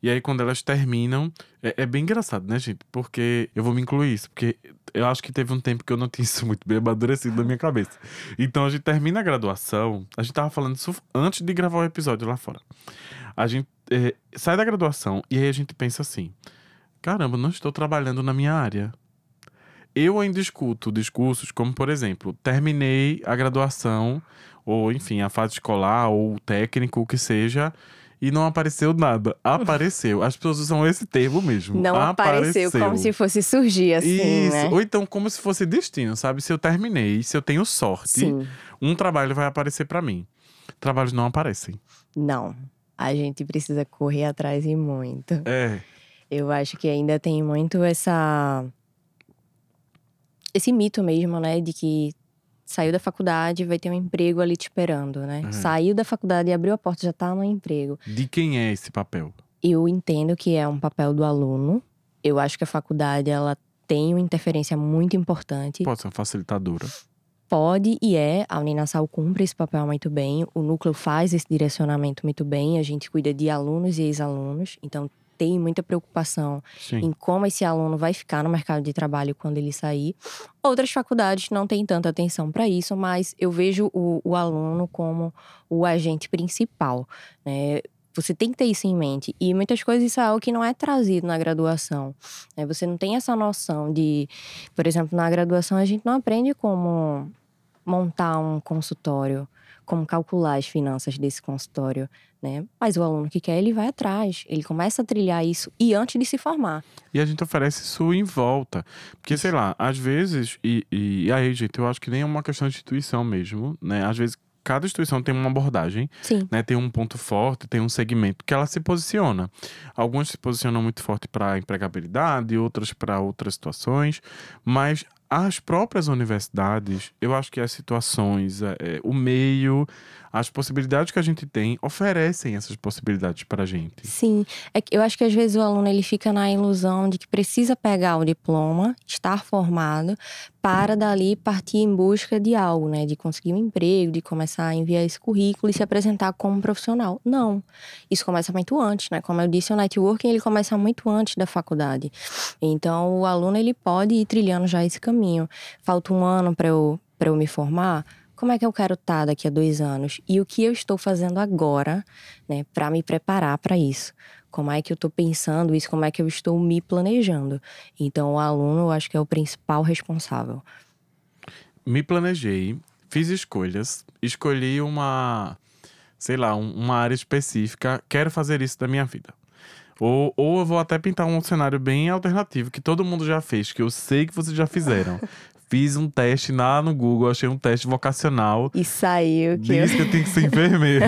e aí quando elas terminam, é, é bem engraçado, né, gente? Porque eu vou me incluir isso, porque eu acho que teve um tempo que eu não tinha isso muito bem amadurecido na minha cabeça. Então a gente termina a graduação, a gente tava falando isso antes de gravar o episódio lá fora. A gente é, sai da graduação e aí a gente pensa assim caramba, não estou trabalhando na minha área. Eu ainda escuto discursos como, por exemplo, terminei a graduação, ou enfim, a fase escolar, ou técnico, o que seja, e não apareceu nada. Apareceu. As pessoas usam esse termo mesmo. Não apareceu, apareceu como se fosse surgir assim. Isso. Né? Ou então como se fosse destino, sabe? Se eu terminei, se eu tenho sorte, Sim. um trabalho vai aparecer para mim. Trabalhos não aparecem. Não. A gente precisa correr atrás e muito. É. Eu acho que ainda tem muito essa. Esse mito mesmo, né? De que saiu da faculdade vai ter um emprego ali te esperando, né? Uhum. Saiu da faculdade e abriu a porta, já tá no emprego. De quem é esse papel? Eu entendo que é um papel do aluno. Eu acho que a faculdade, ela tem uma interferência muito importante. Pode ser uma facilitadora. Pode e é, a Uninasal cumpre esse papel muito bem, o núcleo faz esse direcionamento muito bem, a gente cuida de alunos e ex-alunos, então tem muita preocupação Sim. em como esse aluno vai ficar no mercado de trabalho quando ele sair. Outras faculdades não têm tanta atenção para isso, mas eu vejo o, o, aluno como o agente principal. Né? Você tem que ter isso em mente. E muitas coisas isso é algo que não é trazido na graduação. Né? Você não tem essa noção de. Por exemplo, na graduação a gente não aprende como montar um consultório como calcular as finanças desse consultório, né? Mas o aluno que quer, ele vai atrás, ele começa a trilhar isso e antes de se formar. E a gente oferece isso em volta. Porque, sei lá, às vezes, e, e, aí, gente, eu acho que nem é uma questão de instituição mesmo, né? Às vezes cada instituição tem uma abordagem, Sim. né? Tem um ponto forte, tem um segmento que ela se posiciona. Alguns se posicionam muito forte para empregabilidade, outras para outras situações, mas as próprias universidades, eu acho que as situações, é, é o meio, as possibilidades que a gente tem oferecem essas possibilidades para a gente. Sim, é eu acho que às vezes o aluno ele fica na ilusão de que precisa pegar o diploma, estar formado, para dali partir em busca de algo, né? De conseguir um emprego, de começar a enviar esse currículo e se apresentar como profissional. Não, isso começa muito antes, né? Como eu disse, o networking ele começa muito antes da faculdade. Então o aluno ele pode ir trilhando já esse caminho. Falta um ano para eu para eu me formar como é que eu quero estar tá daqui a dois anos e o que eu estou fazendo agora, né, para me preparar para isso. Como é que eu estou pensando isso? Como é que eu estou me planejando? Então, o aluno, eu acho que é o principal responsável. Me planejei, fiz escolhas, escolhi uma, sei lá, uma área específica. Quero fazer isso da minha vida. Ou, ou eu vou até pintar um cenário bem alternativo que todo mundo já fez, que eu sei que vocês já fizeram. Fiz um teste lá no Google, achei um teste vocacional. E saiu que. Diz eu... que eu tenho que ser enfermeiro.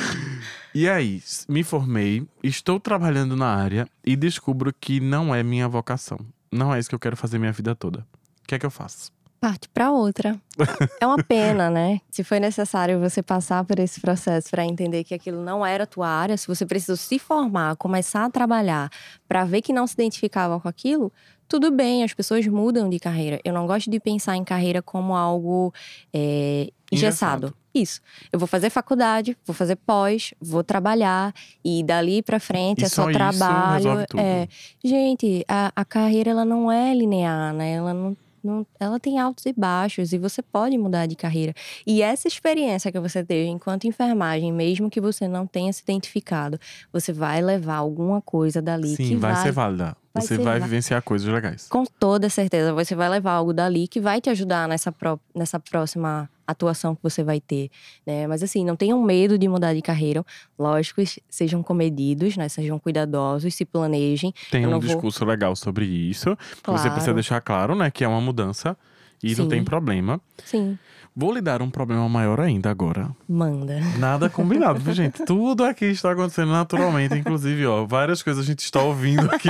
e aí, me formei, estou trabalhando na área e descubro que não é minha vocação. Não é isso que eu quero fazer minha vida toda. O que é que eu faço? parte para outra. é uma pena, né? Se foi necessário você passar por esse processo para entender que aquilo não era a tua área, se você precisou se formar, começar a trabalhar para ver que não se identificava com aquilo, tudo bem, as pessoas mudam de carreira. Eu não gosto de pensar em carreira como algo é, engessado. Isso. Eu vou fazer faculdade, vou fazer pós, vou trabalhar e dali para frente e é só, só trabalho. É, gente, a, a carreira ela não é linear, né? Ela não não, ela tem altos e baixos e você pode mudar de carreira. E essa experiência que você teve enquanto enfermagem, mesmo que você não tenha se identificado, você vai levar alguma coisa dali Sim, que vai, vai ser válida. Você vai vivenciar coisas legais. Com toda certeza, você vai levar algo dali que vai te ajudar nessa, nessa próxima atuação que você vai ter, né? Mas assim, não tenham medo de mudar de carreira. Lógico, sejam comedidos, né? Sejam cuidadosos, se planejem. Tem um vou... discurso legal sobre isso. Claro. Você precisa deixar claro, né, que é uma mudança e Sim. não tem problema. Sim. Vou lhe dar um problema maior ainda agora. Manda. Nada combinado, viu, gente? Tudo aqui está acontecendo naturalmente. Inclusive, ó, várias coisas a gente está ouvindo aqui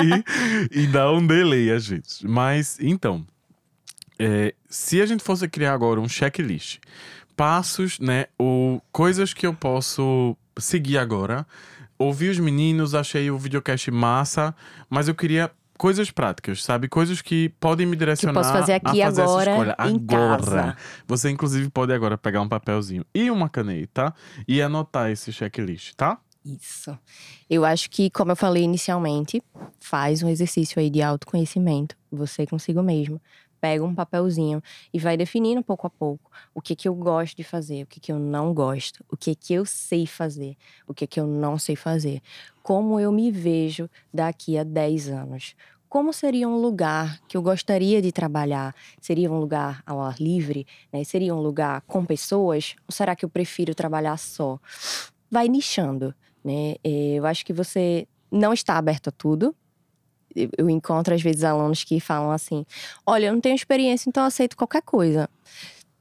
e dá um delay a gente. Mas, então, é, se a gente fosse criar agora um checklist, passos, né, ou coisas que eu posso seguir agora. Ouvi os meninos, achei o videocast massa, mas eu queria coisas práticas, sabe? Coisas que podem me direcionar posso fazer aqui a fazer agora, essa escolha. agora. casa. Você, inclusive, pode agora pegar um papelzinho e uma caneta e anotar esse checklist, tá? Isso. Eu acho que, como eu falei inicialmente, faz um exercício aí de autoconhecimento, você consigo mesmo. Pega um papelzinho e vai definindo pouco a pouco o que que eu gosto de fazer, o que que eu não gosto, o que que eu sei fazer, o que que eu não sei fazer. Como eu me vejo daqui a 10 anos. Como seria um lugar que eu gostaria de trabalhar? Seria um lugar ao ar livre? né? Seria um lugar com pessoas? Ou será que eu prefiro trabalhar só? Vai nichando né? Eh, Eu acho que você não está aberto a tudo. Eu- encontro, às vezes, alunos que falam assim: Olha, eu não tenho experiência, então eu aceito qualquer coisa.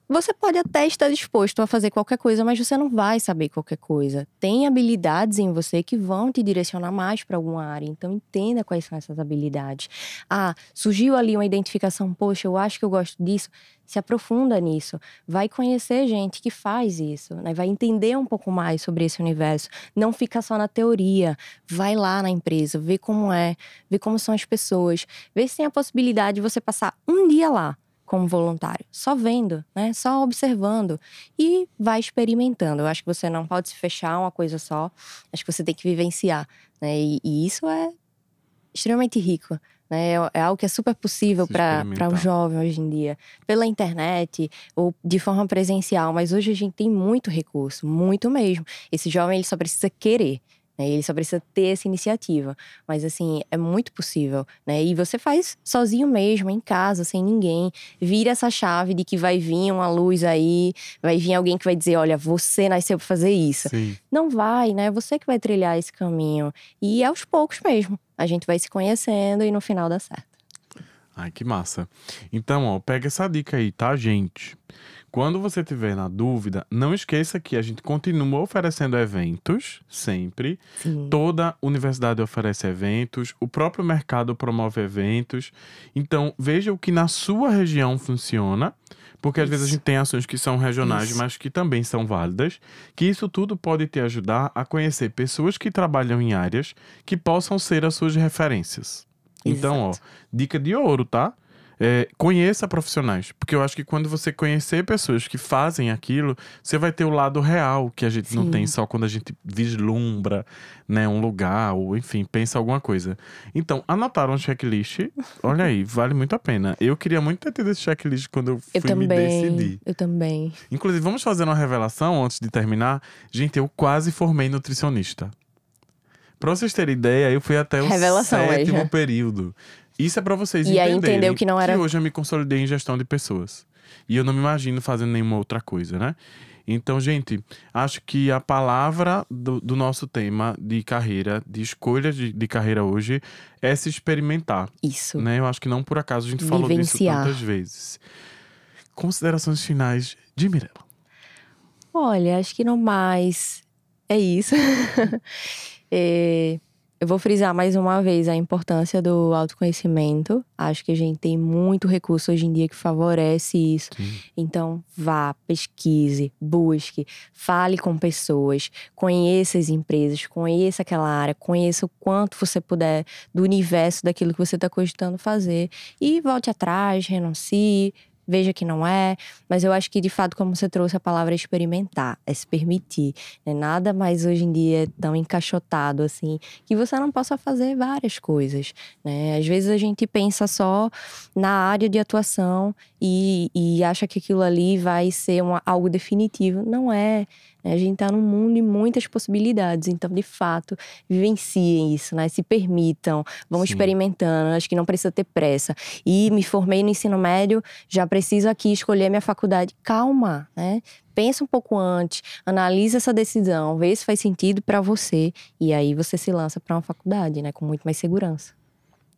Você pode até estar disposto a fazer qualquer coisa, mas você não vai saber qualquer coisa. Tem habilidades em você que vão te direcionar mais para alguma área, então entenda quais são essas habilidades. Ah, surgiu ali uma identificação, poxa, eu acho que eu gosto disso. Se aprofunda nisso, vai conhecer gente que faz isso, né? vai entender um pouco mais sobre esse universo. Não fica só na teoria, vai lá na empresa, vê como é, vê como são as pessoas, vê se tem a possibilidade de você passar um dia lá como voluntário, só vendo, né? Só observando e vai experimentando. Eu acho que você não pode se fechar uma coisa só. Acho que você tem que vivenciar, né? E, e isso é extremamente rico, né? É, é algo que é super possível para o jovem hoje em dia, pela internet ou de forma presencial. Mas hoje a gente tem muito recurso, muito mesmo. Esse jovem ele só precisa querer. Né? Ele só precisa ter essa iniciativa. Mas, assim, é muito possível, né? E você faz sozinho mesmo, em casa, sem ninguém. Vira essa chave de que vai vir uma luz aí, vai vir alguém que vai dizer: olha, você nasceu pra fazer isso. Sim. Não vai, né? Você que vai trilhar esse caminho. E aos poucos mesmo. A gente vai se conhecendo e no final dá certo. Ai, que massa. Então, ó, pega essa dica aí, tá, gente? Quando você tiver na dúvida, não esqueça que a gente continua oferecendo eventos, sempre. Sim. Toda universidade oferece eventos, o próprio mercado promove eventos. Então, veja o que na sua região funciona, porque às vezes a gente tem ações que são regionais, Isso. mas que também são válidas. Que isso tudo pode te ajudar a conhecer pessoas que trabalham em áreas que possam ser as suas referências. Então, ó, dica de ouro, tá? É, conheça profissionais, porque eu acho que quando você conhecer pessoas que fazem aquilo, você vai ter o lado real que a gente não Sim. tem só quando a gente vislumbra, né, um lugar ou enfim, pensa alguma coisa. Então, anotaram um checklist? Olha aí, vale muito a pena. Eu queria muito ter tido esse checklist quando eu fui Eu me também. decidir. Eu também. Inclusive, vamos fazer uma revelação antes de terminar. Gente, eu quase formei nutricionista. Pra vocês terem ideia, eu fui até o Revelação, sétimo período. Isso é pra vocês E aí entenderem entendeu que não era- hoje eu me consolidei em gestão de pessoas. E eu não me imagino fazendo nenhuma outra coisa, né? Então, gente, acho que a palavra do, do nosso tema de carreira, de escolha de, de carreira hoje, é se experimentar. Isso. Né? Eu acho que não por acaso a gente falou disso Vivenciar. tantas vezes. Considerações finais de Mirella. Olha, acho que no mais é isso. É, eu vou frisar mais uma vez a importância do autoconhecimento. Acho que a gente tem muito recurso hoje em dia que favorece isso. Sim. Então, vá, pesquise, busque, fale com pessoas, conheça as empresas, conheça aquela área, conheça o quanto você puder do universo daquilo que você está cogitando fazer. E volte atrás, renuncie, veja que não é. Mas eu acho que, de fato, como você trouxe a palavra experimentar, é se permitir. Né? Nada mais hoje em dia é tão encaixotado assim que você não possa fazer várias coisas. Né? Às vezes a gente pensa só na área de atuação e, e acha que aquilo ali vai ser uma- algo definitivo. Não é. Né? A gente está num mundo de muitas possibilidades. Então, de fato, vivenciem isso, né? Se permitam, vão Sim. experimentando. Acho que não precisa ter pressa. E me formei no ensino médio, já preciso aqui escolher minha faculdade. Calma, né? Pensa um pouco antes, analisa essa decisão, vê se faz sentido para você e aí você se lança para uma faculdade, né, com muito mais segurança.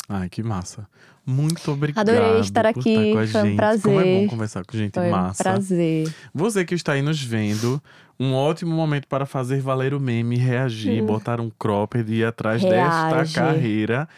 Ai, que massa. Muito obrigado. Adorei estar aqui, estar foi um gente. Como é prazer. bom conversar com gente Foi massa. um prazer. Você que está aí nos vendo, um ótimo momento para fazer valer o meme, reagir, botar um cropped e ir atrás Reage. desta carreira.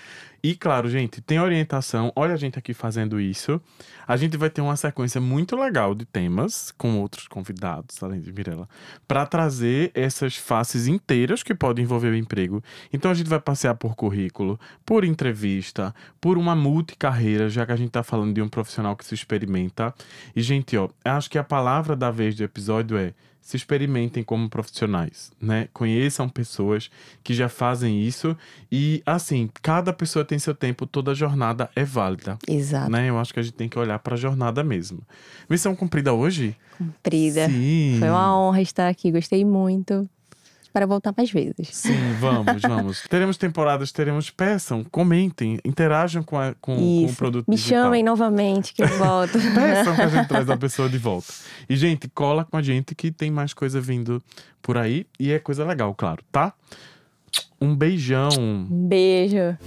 E claro, gente, tem orientação. Olha a gente aqui fazendo isso. A gente vai ter uma sequência muito legal de temas com outros convidados, além de Mirella, para trazer essas faces inteiras que podem envolver o emprego. Então a gente vai passear por currículo, por entrevista, por uma multicarreira, já que a gente tá falando de um profissional que se experimenta. E gente, ó, acho que a palavra da vez do episódio é se experimentem como profissionais, né? Conheçam pessoas que já fazem isso e assim, cada pessoa tem seu tempo, toda jornada é válida, Exato. né? Eu acho que a gente tem que olhar para a jornada mesmo. Missão cumprida hoje? Comprida. Sim. Foi uma honra estar aqui, gostei muito. Espero voltar mais vezes. Sim, vamos, vamos. teremos temporadas, teremos peçam, comentem, interajam com, a, com, com o produto Me digital. chamem novamente que eu volto. Peçam que a gente traz a pessoa de volta. E, gente, cola com a gente que tem mais coisa vindo por aí. E é coisa legal, claro, tá? Um beijão. Um beijo.